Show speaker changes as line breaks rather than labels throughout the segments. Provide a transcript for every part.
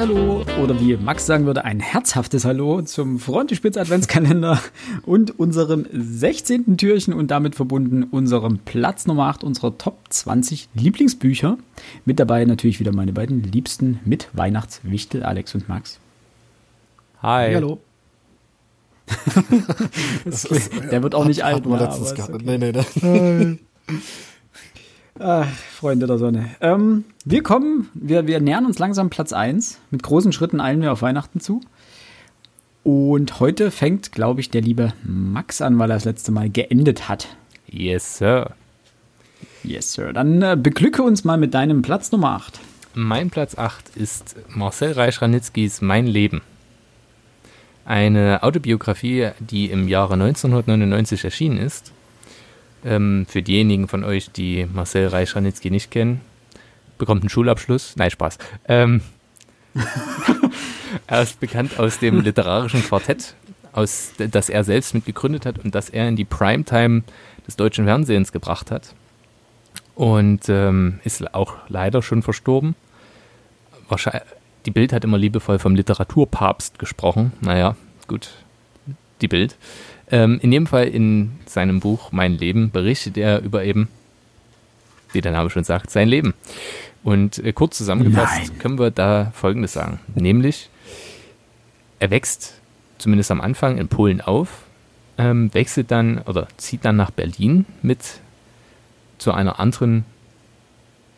Hallo oder wie Max sagen würde, ein herzhaftes Hallo zum Frontispitz Adventskalender und unserem 16. Türchen und damit verbunden unserem Platz Nummer 8 unserer Top 20 Lieblingsbücher. Mit dabei natürlich wieder meine beiden Liebsten mit Weihnachtswichtel, Alex und Max.
Hi.
Hallo. ist, der wird auch nicht alt.
Hatten wir letztens gehabt. Okay. Nee, nee, nee.
Ach, Freunde der Sonne. Ähm, wir kommen, wir, wir nähern uns langsam Platz 1. Mit großen Schritten eilen wir auf Weihnachten zu. Und heute fängt, glaube ich, der liebe Max an, weil er das letzte Mal geendet hat.
Yes, Sir.
Yes, Sir. Dann äh, beglücke uns mal mit deinem Platz Nummer 8.
Mein Platz 8 ist Marcel Reich-Ranitzkis Mein Leben. Eine Autobiografie, die im Jahre 1999 erschienen ist ähm, für diejenigen von euch, die Marcel Reich-Ranitzky nicht kennen, bekommt einen Schulabschluss. Nein, Spaß. Ähm, er ist bekannt aus dem literarischen Quartett, aus, das er selbst mitgegründet hat und das er in die Primetime des deutschen Fernsehens gebracht hat. Und ähm, ist auch leider schon verstorben. Wahrscheinlich, die Bild hat immer liebevoll vom Literaturpapst gesprochen. Naja, gut, die Bild. Ähm, in jedem Fall in seinem Buch Mein Leben berichtet er über eben, wie der Name schon sagt, sein Leben. Und äh, kurz zusammengefasst Nein. können wir da Folgendes sagen. Nämlich, er wächst zumindest am Anfang in Polen auf, ähm, wechselt dann oder zieht dann nach Berlin mit zu einer anderen,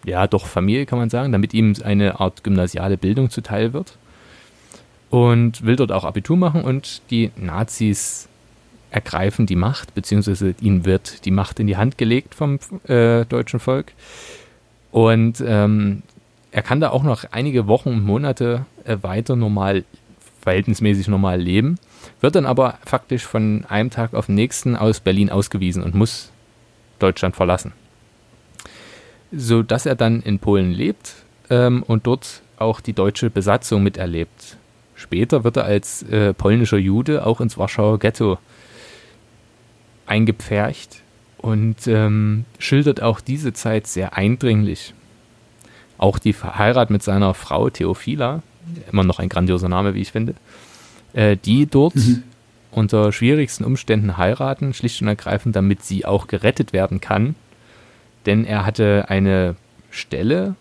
ja doch Familie kann man sagen, damit ihm eine Art gymnasiale Bildung zuteil wird. Und will dort auch Abitur machen und die Nazis ergreifen die Macht, beziehungsweise ihnen wird die Macht in die Hand gelegt vom äh, deutschen Volk. Und ähm, er kann da auch noch einige Wochen und Monate äh, weiter normal, verhältnismäßig normal leben, wird dann aber faktisch von einem Tag auf den nächsten aus Berlin ausgewiesen und muss Deutschland verlassen. So dass er dann in Polen lebt ähm, und dort auch die deutsche Besatzung miterlebt. Später wird er als äh, polnischer Jude auch ins Warschauer Ghetto eingepfercht und ähm, schildert auch diese Zeit sehr eindringlich. Auch die Heirat mit seiner Frau Theophila, immer noch ein grandioser Name, wie ich finde, äh, die dort mhm. unter schwierigsten Umständen heiraten, schlicht und ergreifend, damit sie auch gerettet werden kann. Denn er hatte eine Stelle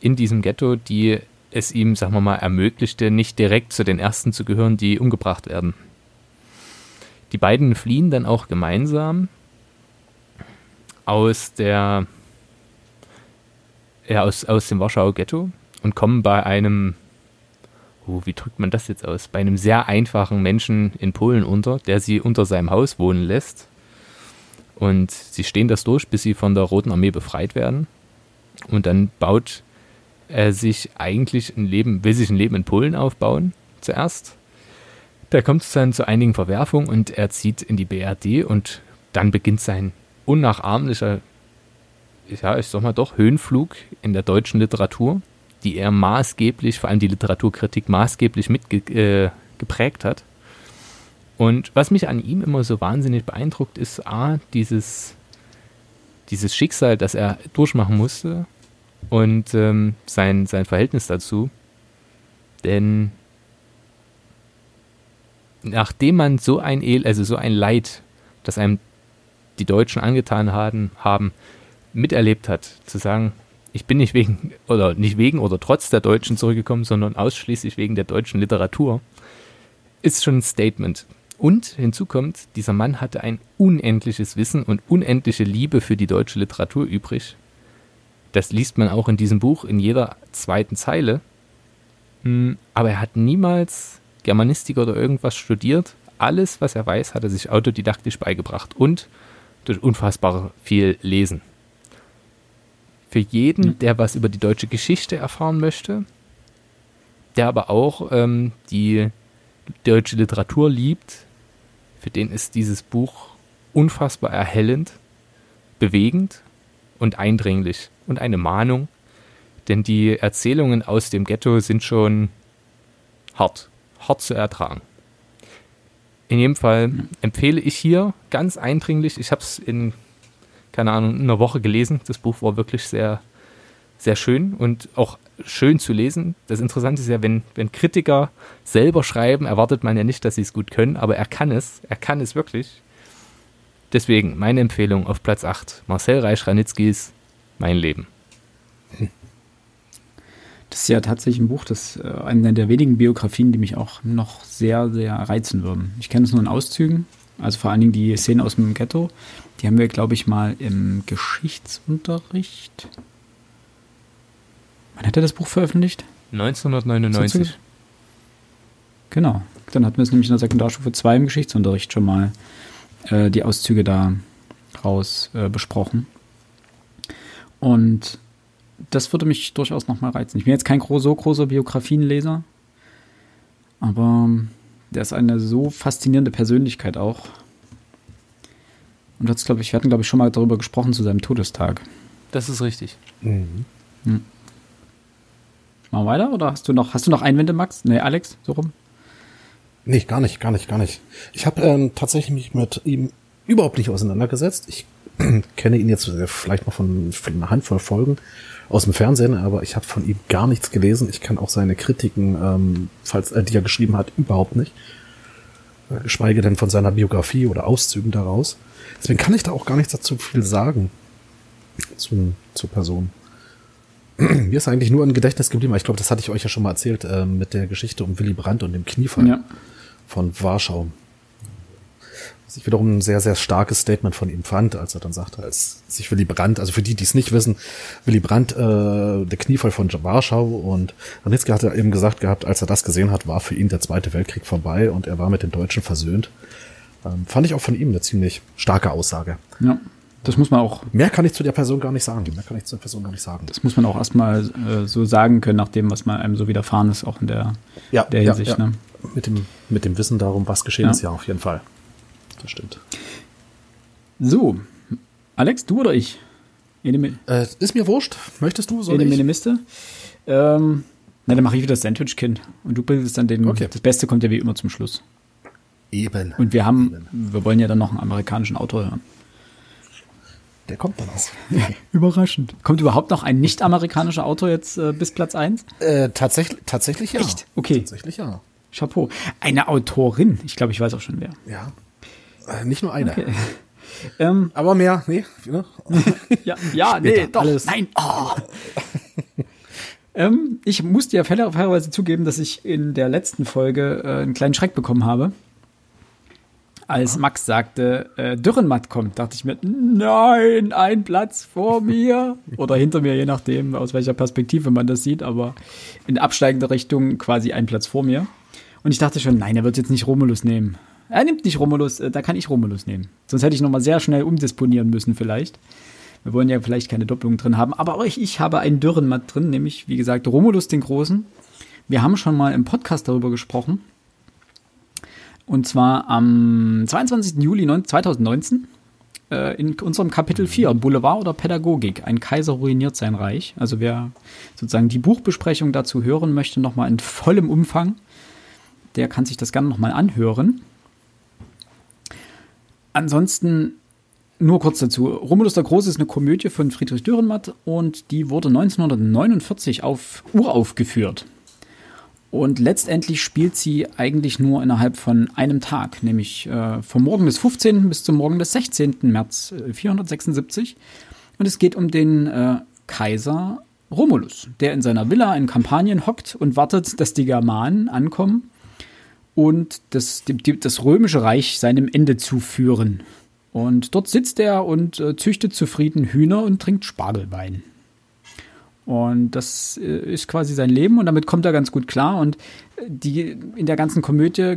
in diesem Ghetto, die es ihm, sagen wir mal, ermöglichte, nicht direkt zu den Ersten zu gehören, die umgebracht werden. Die beiden fliehen dann auch gemeinsam aus der ja, aus, aus dem Warschauer Ghetto und kommen bei einem, oh, wie drückt man das jetzt aus, bei einem sehr einfachen Menschen in Polen unter, der sie unter seinem Haus wohnen lässt. Und sie stehen das durch, bis sie von der Roten Armee befreit werden. Und dann baut er sich eigentlich ein Leben, will sich ein Leben in Polen aufbauen, zuerst. Da kommt es dann zu einigen Verwerfungen und er zieht in die BRD und dann beginnt sein unnachahmlicher, ja, ich sag mal doch, Höhenflug in der deutschen Literatur, die er maßgeblich, vor allem die Literaturkritik, maßgeblich mitgeprägt äh, hat. Und was mich an ihm immer so wahnsinnig beeindruckt, ist A, dieses, dieses Schicksal, das er durchmachen musste und ähm, sein, sein Verhältnis dazu. Denn nachdem man so ein El also so ein Leid, das einem die Deutschen angetan haben, haben, miterlebt hat, zu sagen, ich bin nicht wegen oder nicht wegen oder trotz der Deutschen zurückgekommen, sondern ausschließlich wegen der deutschen Literatur, ist schon ein Statement. Und hinzu kommt, dieser Mann hatte ein unendliches Wissen und unendliche Liebe für die deutsche Literatur übrig. Das liest man auch in diesem Buch in jeder zweiten Zeile. Hm, aber er hat niemals Germanistik oder irgendwas studiert. Alles, was er weiß, hat er sich autodidaktisch beigebracht und durch unfassbar viel Lesen. Für jeden, der was über die deutsche Geschichte erfahren möchte, der aber auch ähm, die deutsche Literatur liebt, für den ist dieses Buch unfassbar erhellend, bewegend und eindringlich und eine Mahnung, denn die Erzählungen aus dem Ghetto sind schon hart hart zu ertragen. In jedem Fall empfehle ich hier ganz eindringlich, ich habe es in, keine Ahnung, einer Woche gelesen. Das Buch war wirklich sehr, sehr schön und auch schön zu lesen. Das Interessante ist ja, wenn, wenn Kritiker selber schreiben, erwartet man ja nicht, dass sie es gut können, aber er kann es. Er kann es wirklich. Deswegen meine Empfehlung auf Platz 8. Marcel Reich-Ranitzkis Mein Leben.
Das ist ja tatsächlich ein Buch, das äh, eine der wenigen Biografien, die mich auch noch sehr, sehr reizen würden. Ich kenne es nur in Auszügen, also vor allen Dingen die Szenen aus dem Ghetto. Die haben wir, glaube ich, mal im Geschichtsunterricht. Wann hat er das Buch veröffentlicht?
1999.
Genau. Dann hatten wir es nämlich in der Sekundarstufe 2 im Geschichtsunterricht schon mal äh, die Auszüge da raus äh, besprochen. Und das würde mich durchaus nochmal reizen. Ich bin jetzt kein so großer Biografienleser, aber der ist eine so faszinierende Persönlichkeit auch. Und das, glaube ich, wir hatten, glaube ich, schon mal darüber gesprochen zu seinem Todestag.
Das ist richtig. Mhm.
Hm. Mal weiter oder hast du noch, hast du noch Einwände, Max? Nee, Alex, so rum?
Nee, gar nicht, gar nicht, gar nicht. Ich habe ähm, tatsächlich mich mit ihm überhaupt nicht auseinandergesetzt. Ich kenne ihn jetzt vielleicht noch von, von einer Handvoll Folgen aus dem Fernsehen, aber ich habe von ihm gar nichts gelesen. Ich kann auch seine Kritiken, ähm, falls er die er geschrieben hat, überhaupt nicht. Äh, geschweige denn von seiner Biografie oder Auszügen daraus. Deswegen kann ich da auch gar nichts dazu viel sagen zu, zur Person. Mir ist eigentlich nur ein Gedächtnis geblieben, ich glaube, das hatte ich euch ja schon mal erzählt, äh, mit der Geschichte um Willy Brandt und dem Kniefall ja. von Warschau. Was ich wiederum ein sehr, sehr starkes Statement von ihm fand, als er dann sagte, als sich Willy Brandt, also für die, die es nicht wissen, Willy Brandt, äh, der Kniefall von Warschau und Ranitzky hatte eben gesagt gehabt, als er das gesehen hat, war für ihn der Zweite Weltkrieg vorbei und er war mit den Deutschen versöhnt. Ähm, fand ich auch von ihm eine ziemlich starke Aussage.
Ja. Das muss man auch.
Mehr kann ich zu der Person gar nicht sagen. Mehr kann ich zu der Person gar nicht sagen.
Das muss man auch erstmal äh, so sagen können, nach dem, was man einem so widerfahren ist, auch in der, ja, der Hinsicht. Ja, ja. Ne?
Mit, dem, mit dem Wissen darum, was geschehen ist, ja, auf jeden Fall. Das stimmt.
So, Alex, du oder ich?
Äh, ist mir wurscht. Möchtest du?
Soll Ene Miste? Ähm, na, dann mache ich wieder das Sandwich-Kind. Und du bildest dann den. Okay. Das Beste kommt ja wie immer zum Schluss.
Eben.
Und wir haben, Eben. wir wollen ja dann noch einen amerikanischen Autor hören.
Der kommt dann aus.
Überraschend. Kommt überhaupt noch ein nicht-amerikanischer Autor jetzt äh, bis Platz 1?
Äh, tatsächlich, tatsächlich ja.
Echt? Okay.
Tatsächlich ja.
Chapeau. Eine Autorin. Ich glaube, ich weiß auch schon wer.
Ja. Äh, nicht nur eine. Okay. Ähm, Aber mehr, nee.
Ne? ja, ja nee, doch. Alles. Nein. Oh. ähm, ich musste ja fairerweise zugeben, dass ich in der letzten Folge äh, einen kleinen Schreck bekommen habe als Max sagte, äh, Dürrenmatt kommt, dachte ich mir, nein, ein Platz vor mir oder hinter mir, je nachdem, aus welcher Perspektive man das sieht, aber in absteigender Richtung quasi ein Platz vor mir. Und ich dachte schon, nein, er wird jetzt nicht Romulus nehmen. Er nimmt nicht Romulus, äh, da kann ich Romulus nehmen. Sonst hätte ich nochmal sehr schnell umdisponieren müssen vielleicht. Wir wollen ja vielleicht keine Doppelung drin haben, aber ich, ich habe einen Dürrenmatt drin, nämlich, wie gesagt, Romulus den Großen. Wir haben schon mal im Podcast darüber gesprochen und zwar am 22. Juli 2019 äh, in unserem Kapitel 4, Boulevard oder Pädagogik. Ein Kaiser ruiniert sein Reich. Also wer sozusagen die Buchbesprechung dazu hören möchte, nochmal in vollem Umfang, der kann sich das gerne nochmal anhören. Ansonsten nur kurz dazu. Romulus der Große ist eine Komödie von Friedrich Dürrenmatt und die wurde 1949 auf uraufgeführt. Und letztendlich spielt sie eigentlich nur innerhalb von einem Tag, nämlich äh, vom Morgen des 15. bis zum Morgen des 16. März äh, 476. Und es geht um den äh, Kaiser Romulus, der in seiner Villa in Kampanien hockt und wartet, dass die Germanen ankommen und das, das römische Reich seinem Ende zuführen. Und dort sitzt er und äh, züchtet zufrieden Hühner und trinkt Spargelwein. Und das äh, ist quasi sein Leben und damit kommt er ganz gut klar. Und äh, die in der ganzen Komödie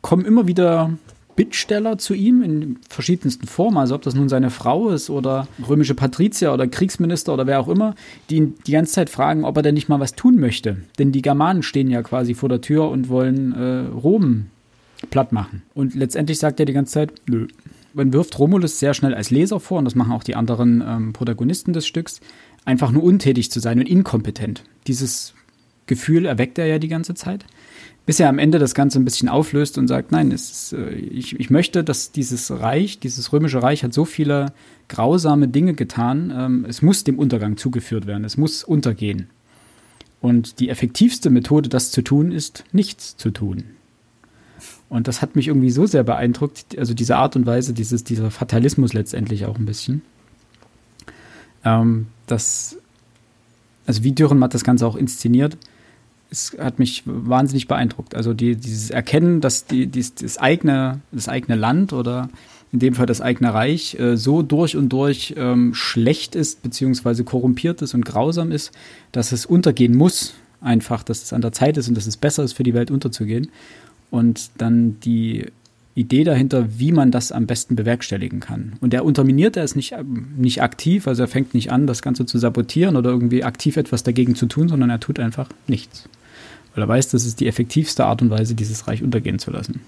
kommen immer wieder Bittsteller zu ihm in verschiedensten Formen, also ob das nun seine Frau ist oder römische Patrizier oder Kriegsminister oder wer auch immer, die ihn die ganze Zeit fragen, ob er denn nicht mal was tun möchte. Denn die Germanen stehen ja quasi vor der Tür und wollen äh, Rom platt machen. Und letztendlich sagt er die ganze Zeit, nö. Man wirft Romulus sehr schnell als Leser vor, und das machen auch die anderen ähm, Protagonisten des Stücks, einfach nur untätig zu sein und inkompetent. Dieses Gefühl erweckt er ja die ganze Zeit, bis er am Ende das Ganze ein bisschen auflöst und sagt, nein, ist, äh, ich, ich, möchte, dass dieses Reich, dieses römische Reich hat so viele grausame Dinge getan, ähm, es muss dem Untergang zugeführt werden, es muss untergehen. Und die effektivste Methode, das zu tun, ist nichts zu tun. Und das hat mich irgendwie so sehr beeindruckt, also diese Art und Weise, dieses, dieser Fatalismus letztendlich auch ein bisschen. Ähm, das, also wie Dürrenmatt das Ganze auch inszeniert, es hat mich wahnsinnig beeindruckt. Also die, dieses Erkennen, dass die, die, das, eigene, das eigene Land oder in dem Fall das eigene Reich äh, so durch und durch ähm, schlecht ist, beziehungsweise korrumpiert ist und grausam ist, dass es untergehen muss, einfach, dass es an der Zeit ist und dass es besser ist, für die Welt unterzugehen. Und dann die Idee dahinter, wie man das am besten bewerkstelligen kann. Und er unterminiert er es nicht, nicht aktiv, also er fängt nicht an, das Ganze zu sabotieren oder irgendwie aktiv etwas dagegen zu tun, sondern er tut einfach nichts. Weil er weiß, das ist die effektivste Art und Weise, dieses Reich untergehen zu lassen.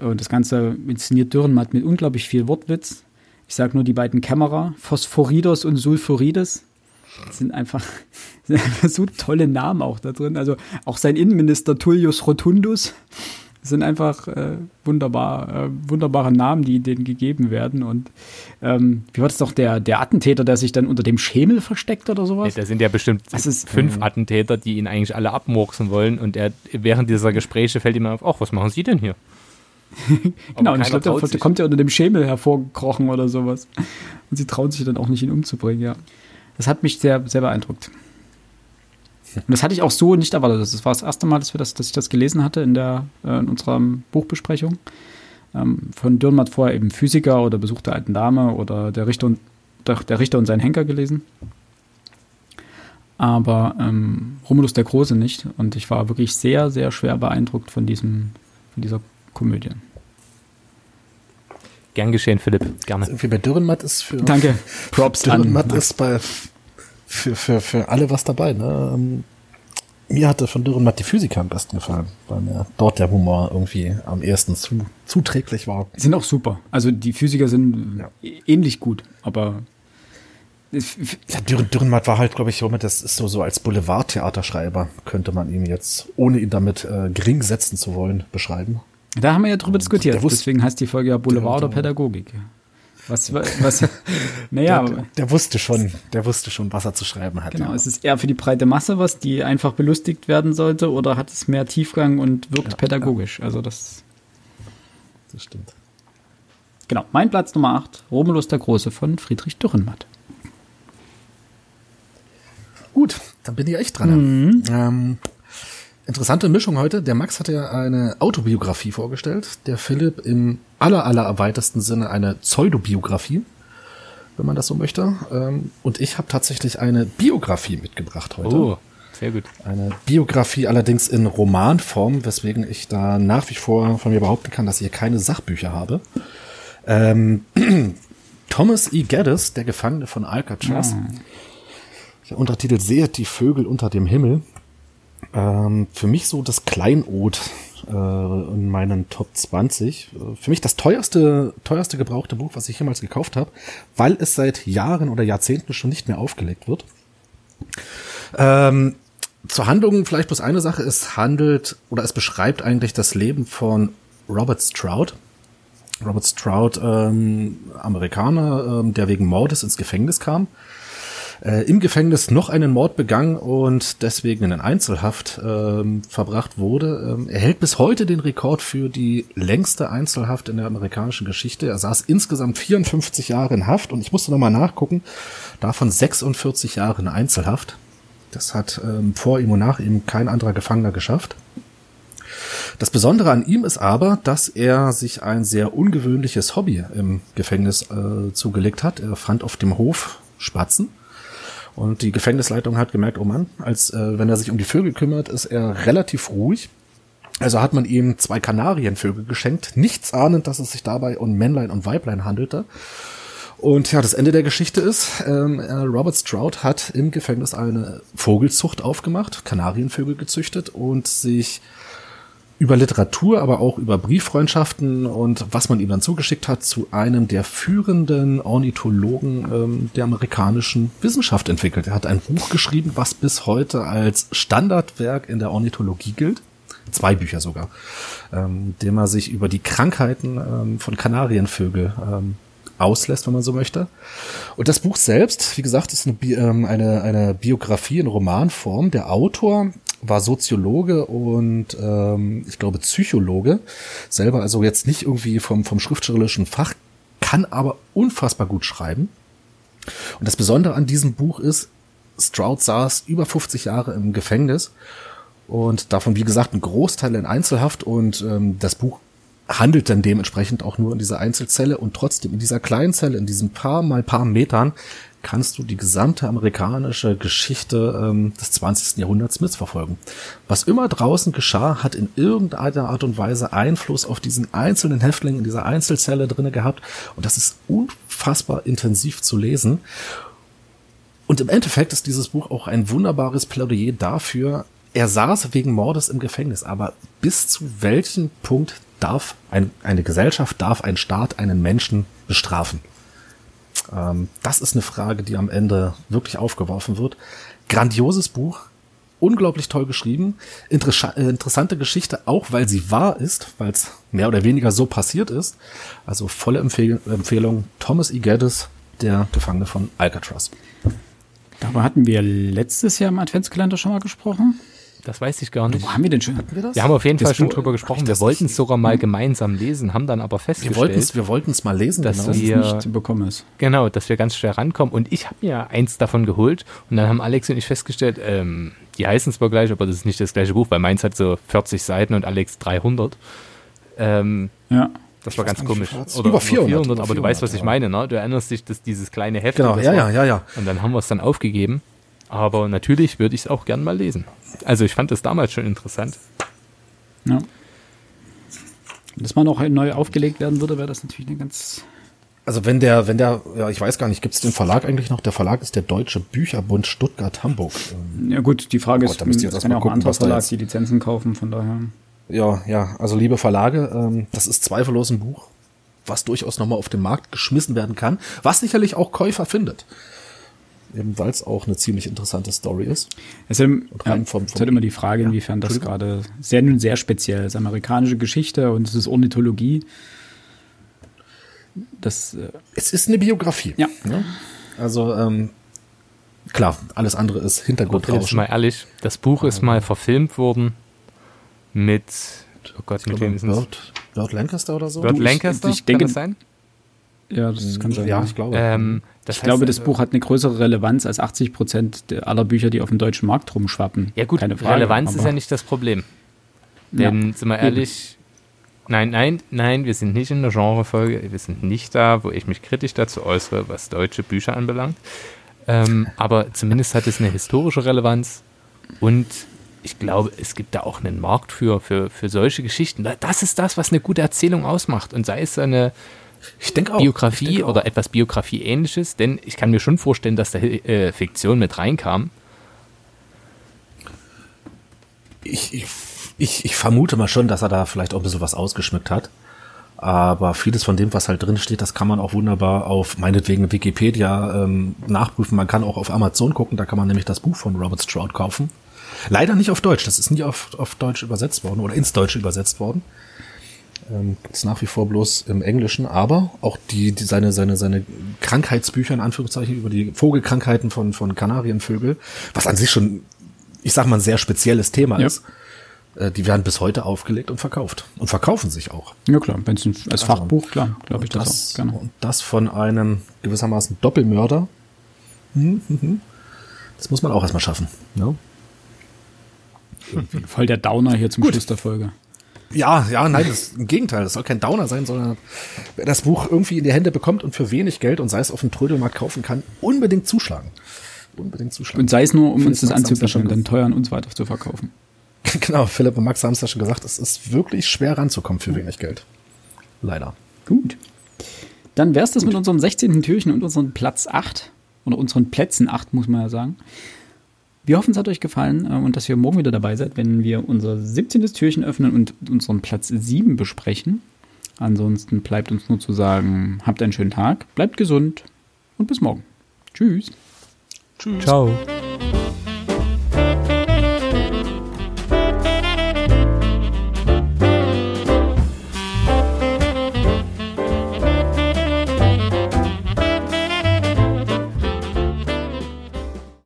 Und das Ganze inszeniert Dürrenmatt mit unglaublich viel Wortwitz. Ich sage nur die beiden Kämmerer, Phosphoridos und Sulfurides. Sind einfach, sind einfach so tolle Namen auch da drin. Also auch sein Innenminister Tullius Rotundus sind einfach äh, wunderbar, äh, wunderbare Namen, die denen gegeben werden. Und ähm, wie war das doch der, der Attentäter, der sich dann unter dem Schemel versteckt oder sowas?
Ja, da sind ja bestimmt ist, fünf äh, Attentäter, die ihn eigentlich alle abmurksen wollen. Und er während dieser Gespräche fällt ihm auf, ach, was machen Sie denn hier?
genau, und ich glaube, der, der kommt ja unter dem Schemel hervorgekrochen oder sowas. Und sie trauen sich dann auch nicht, ihn umzubringen, ja. Das hat mich sehr, sehr beeindruckt. Und das hatte ich auch so nicht erwartet. Das war das erste Mal, dass, wir das, dass ich das gelesen hatte in, der, äh, in unserer Buchbesprechung. Ähm, von Dürrenmatt vorher eben Physiker oder Besuch der alten Dame oder der Richter und, der, der Richter und sein Henker gelesen. Aber ähm, Romulus der Große nicht. Und ich war wirklich sehr, sehr schwer beeindruckt von, diesem, von dieser Komödie.
Gern geschehen, Philipp. Gerne.
Irgendwie bei Dürrenmatt ist für.
Danke. Props
Dürrenmatt ist bei für, für, für alle was dabei. Ne? Ähm, mir hatte von Dürrenmatt die Physiker am besten gefallen, weil mir dort der Humor irgendwie am ehesten zu, zuträglich war.
Sind auch super. Also die Physiker sind ja. ähnlich gut, aber
ja, Dürren, Dürrenmatt war halt, glaube ich, das ist so, so als Boulevardtheaterschreiber, könnte man ihn jetzt, ohne ihn damit äh, gering setzen zu wollen, beschreiben.
Da haben wir ja drüber diskutiert, deswegen heißt die Folge ja Boulevard oder Pädagogik. Was, was,
naja. Der, der, wusste schon, der wusste schon, was er zu schreiben hat.
Genau, ja. ist es eher für die breite Masse was, die einfach belustigt werden sollte, oder hat es mehr Tiefgang und wirkt ja, pädagogisch? Ja. Also das.
Das stimmt.
Genau, mein Platz Nummer 8, Romulus der Große von Friedrich Dürrenmatt.
Gut, dann bin ich echt dran. Mhm. Ähm, Interessante Mischung heute. Der Max hatte ja eine Autobiografie vorgestellt. Der Philipp im aller, aller erweitersten Sinne eine Pseudobiografie, wenn man das so möchte. Ähm, und ich habe tatsächlich eine Biografie mitgebracht heute. Oh,
sehr gut.
Eine Biografie allerdings in Romanform, weswegen ich da nach wie vor von mir behaupten kann, dass ich hier keine Sachbücher habe. Ähm, Thomas E. Geddes, der Gefangene von Alcatraz. Ja. Der Untertitel Sehet die Vögel unter dem Himmel ähm, für mich so das Kleinod äh, in meinen Top 20. Für mich das teuerste, teuerste gebrauchte Buch, was ich jemals gekauft habe, weil es seit Jahren oder Jahrzehnten schon nicht mehr aufgelegt wird. Ähm, zur Handlung vielleicht bloß eine Sache. Es handelt oder es beschreibt eigentlich das Leben von Robert Stroud. Robert Stroud, ähm, Amerikaner, ähm, der wegen Mordes ins Gefängnis kam äh, im Gefängnis noch einen Mord begangen und deswegen in Einzelhaft ähm, verbracht wurde. Ähm, er hält bis heute den Rekord für die längste Einzelhaft in der amerikanischen Geschichte. Er saß insgesamt 54 Jahre in Haft und ich musste nochmal nachgucken, davon 46 Jahre in Einzelhaft. Das hat ähm, vor ihm und nach ihm kein anderer Gefangener geschafft. Das Besondere an ihm ist aber, dass er sich ein sehr ungewöhnliches Hobby im Gefängnis äh, zugelegt hat. Er fand auf dem Hof Spatzen und die Gefängnisleitung hat gemerkt, oh Mann, als äh, wenn er sich um die Vögel kümmert, ist er relativ ruhig. Also hat man ihm zwei Kanarienvögel geschenkt, nichts ahnend, dass es sich dabei um Männlein und Weiblein handelte. Und ja, das Ende der Geschichte ist, ähm, äh, Robert Stroud hat im Gefängnis eine Vogelzucht aufgemacht, Kanarienvögel gezüchtet und sich über Literatur, aber auch über Brieffreundschaften und was man ihm dann zugeschickt hat, zu einem der führenden Ornithologen ähm, der amerikanischen Wissenschaft entwickelt. Er hat ein Buch geschrieben, was bis heute als Standardwerk in der Ornithologie gilt. Zwei Bücher sogar, ähm, dem er sich über die Krankheiten ähm, von Kanarienvögel ähm, auslässt, wenn man so möchte. Und das Buch selbst, wie gesagt, ist eine, ähm, eine, eine Biografie in Romanform. Der Autor war Soziologe und ähm, ich glaube Psychologe, selber also jetzt nicht irgendwie vom, vom schriftstellerischen Fach, kann aber unfassbar gut schreiben. Und das Besondere an diesem Buch ist, Stroud saß über 50 Jahre im Gefängnis und davon, wie gesagt, ein Großteil in Einzelhaft und ähm, das Buch handelt dann dementsprechend auch nur in dieser Einzelzelle und trotzdem in dieser kleinen Zelle, in diesen paar mal paar Metern, kannst du die gesamte amerikanische Geschichte ähm, des 20. Jahrhunderts mitverfolgen. Was immer draußen geschah, hat in irgendeiner Art und Weise Einfluss auf diesen einzelnen Häftling in dieser Einzelzelle drinne gehabt und das ist unfassbar intensiv zu lesen. Und im Endeffekt ist dieses Buch auch ein wunderbares Plädoyer dafür, er saß wegen Mordes im Gefängnis, aber bis zu welchem Punkt darf ein, eine Gesellschaft, darf ein Staat einen Menschen bestrafen? Ähm, das ist eine Frage, die am Ende wirklich aufgeworfen wird. Grandioses Buch, unglaublich toll geschrieben, Interessa äh, interessante Geschichte, auch weil sie wahr ist, weil es mehr oder weniger so passiert ist. Also volle Empfehl Empfehlung, Thomas E. Geddes, der Gefangene von Alcatraz.
Darüber hatten wir letztes Jahr im Adventskalender schon mal gesprochen.
Das weiß ich gar nicht.
Wo haben wir denn schon? Hatten wir
das? Wir haben auf jeden das Fall schon drüber gesprochen. Wir wollten es sogar mal gemeinsam lesen, haben dann aber festgestellt,
wir wollten es mal lesen,
dass genau. wir nicht zu bekommen ist. Genau, dass wir ganz schnell rankommen. Und ich habe mir eins davon geholt und dann haben Alex und ich festgestellt, ähm, die heißen zwar gleich, aber das ist nicht das gleiche Buch, weil meins hat so 40 Seiten und Alex 300. Ähm, ja. Das war ganz komisch.
Oder über 400, 400
aber 400, du weißt, was ich meine, ne? Du erinnerst dich, dass dieses kleine Heft.
Genau, ja,
war,
ja, ja, ja.
Und dann haben wir es dann aufgegeben. Aber natürlich würde ich es auch gern mal lesen. Also ich fand das damals schon interessant.
Ja. Wenn das mal noch neu aufgelegt werden würde, wäre das natürlich eine ganz.
Also wenn der, wenn der, ja, ich weiß gar nicht, gibt es den Verlag eigentlich noch? Der Verlag ist der Deutsche Bücherbund Stuttgart-Hamburg.
Ja gut, die Frage oh, ist, da müsst ihr das kann ja auch gucken, ein anderer Verlag die Lizenzen kaufen, von daher.
Ja, ja, also liebe Verlage, ähm, das ist zweifellos ein Buch, was durchaus nochmal auf den Markt geschmissen werden kann, was sicherlich auch Käufer findet eben weil es auch eine ziemlich interessante Story ist.
Es ist, ja, vom, vom, es ist halt immer die Frage, inwiefern ja, das gerade sehr nun sehr speziell ist. Amerikanische Geschichte und es ist Ornithologie. Das,
äh es ist eine Biografie.
Ja. Ne?
Also ähm, klar, alles andere ist Hintergrundrauschen.
Jetzt mal ehrlich, das Buch ist mal verfilmt worden mit
oh Gott, mit wem ist es? Lord Lancaster oder so?
Lord Lancaster,
ich, ich denke, kann das sein? Ja, das kann sein.
Ja, ich glaube.
Ähm,
das ich glaube, das also, Buch hat eine größere Relevanz als 80 Prozent aller Bücher, die auf dem deutschen Markt rumschwappen.
Ja gut, Keine Frage, Relevanz ist ja nicht das Problem. Denn, ja. sind wir ehrlich, nein, nein, nein, wir sind nicht in der Genrefolge, wir sind nicht da, wo ich mich kritisch dazu äußere, was deutsche Bücher anbelangt. Ähm, aber zumindest hat es eine historische Relevanz und ich glaube, es gibt da auch einen Markt für, für, für solche Geschichten. Das ist das, was eine gute Erzählung ausmacht. Und sei es eine,
ich denke auch.
Biografie
denke
oder etwas Biografie-ähnliches, denn ich kann mir schon vorstellen, dass da äh, Fiktion mit reinkam.
Ich, ich, ich, ich vermute mal schon, dass er da vielleicht auch ein bisschen was ausgeschmückt hat. Aber vieles von dem, was halt drin steht, das kann man auch wunderbar auf meinetwegen Wikipedia ähm, nachprüfen. Man kann auch auf Amazon gucken, da kann man nämlich das Buch von Robert Stroud kaufen. Leider nicht auf Deutsch, das ist nie auf, auf Deutsch übersetzt worden oder ins Deutsche übersetzt worden ähm, ist nach wie vor bloß im Englischen, aber auch die, die seine, seine, seine Krankheitsbücher in Anführungszeichen über die Vogelkrankheiten von, von Kanarienvögel, was an sich schon, ich sag mal, ein sehr spezielles Thema ja. ist. Äh, die werden bis heute aufgelegt und verkauft. Und verkaufen sich auch.
Ja klar, wenn es als also, Fachbuch, klar, glaube ich das, das, auch gerne.
Und das von einem gewissermaßen Doppelmörder. Hm, hm, hm. Das muss man auch erstmal schaffen. Ne?
Voll der Downer hier zum Gut. Schluss der Folge.
Ja, ja, nein, das ist im Gegenteil. Das soll kein Downer sein, sondern wer das Buch irgendwie in die Hände bekommt und für wenig Geld und sei es auf dem Trödelmarkt kaufen kann, unbedingt zuschlagen.
Unbedingt zuschlagen. Und sei es nur, um uns das anzubieten und dann teuer an uns weiter zu verkaufen.
Genau, Philipp und Max haben es ja schon gesagt, es ist wirklich schwer ranzukommen für wenig Geld. Leider.
Gut. Dann wär's das Gut. mit unserem 16. Türchen und unserem Platz 8. Oder unseren Plätzen 8, muss man ja sagen. Wir hoffen, es hat euch gefallen äh, und dass ihr morgen wieder dabei seid, wenn wir unser 17. Türchen öffnen und unseren Platz 7 besprechen. Ansonsten bleibt uns nur zu sagen, habt einen schönen Tag, bleibt gesund und bis morgen. Tschüss.
Tschüss. Ciao.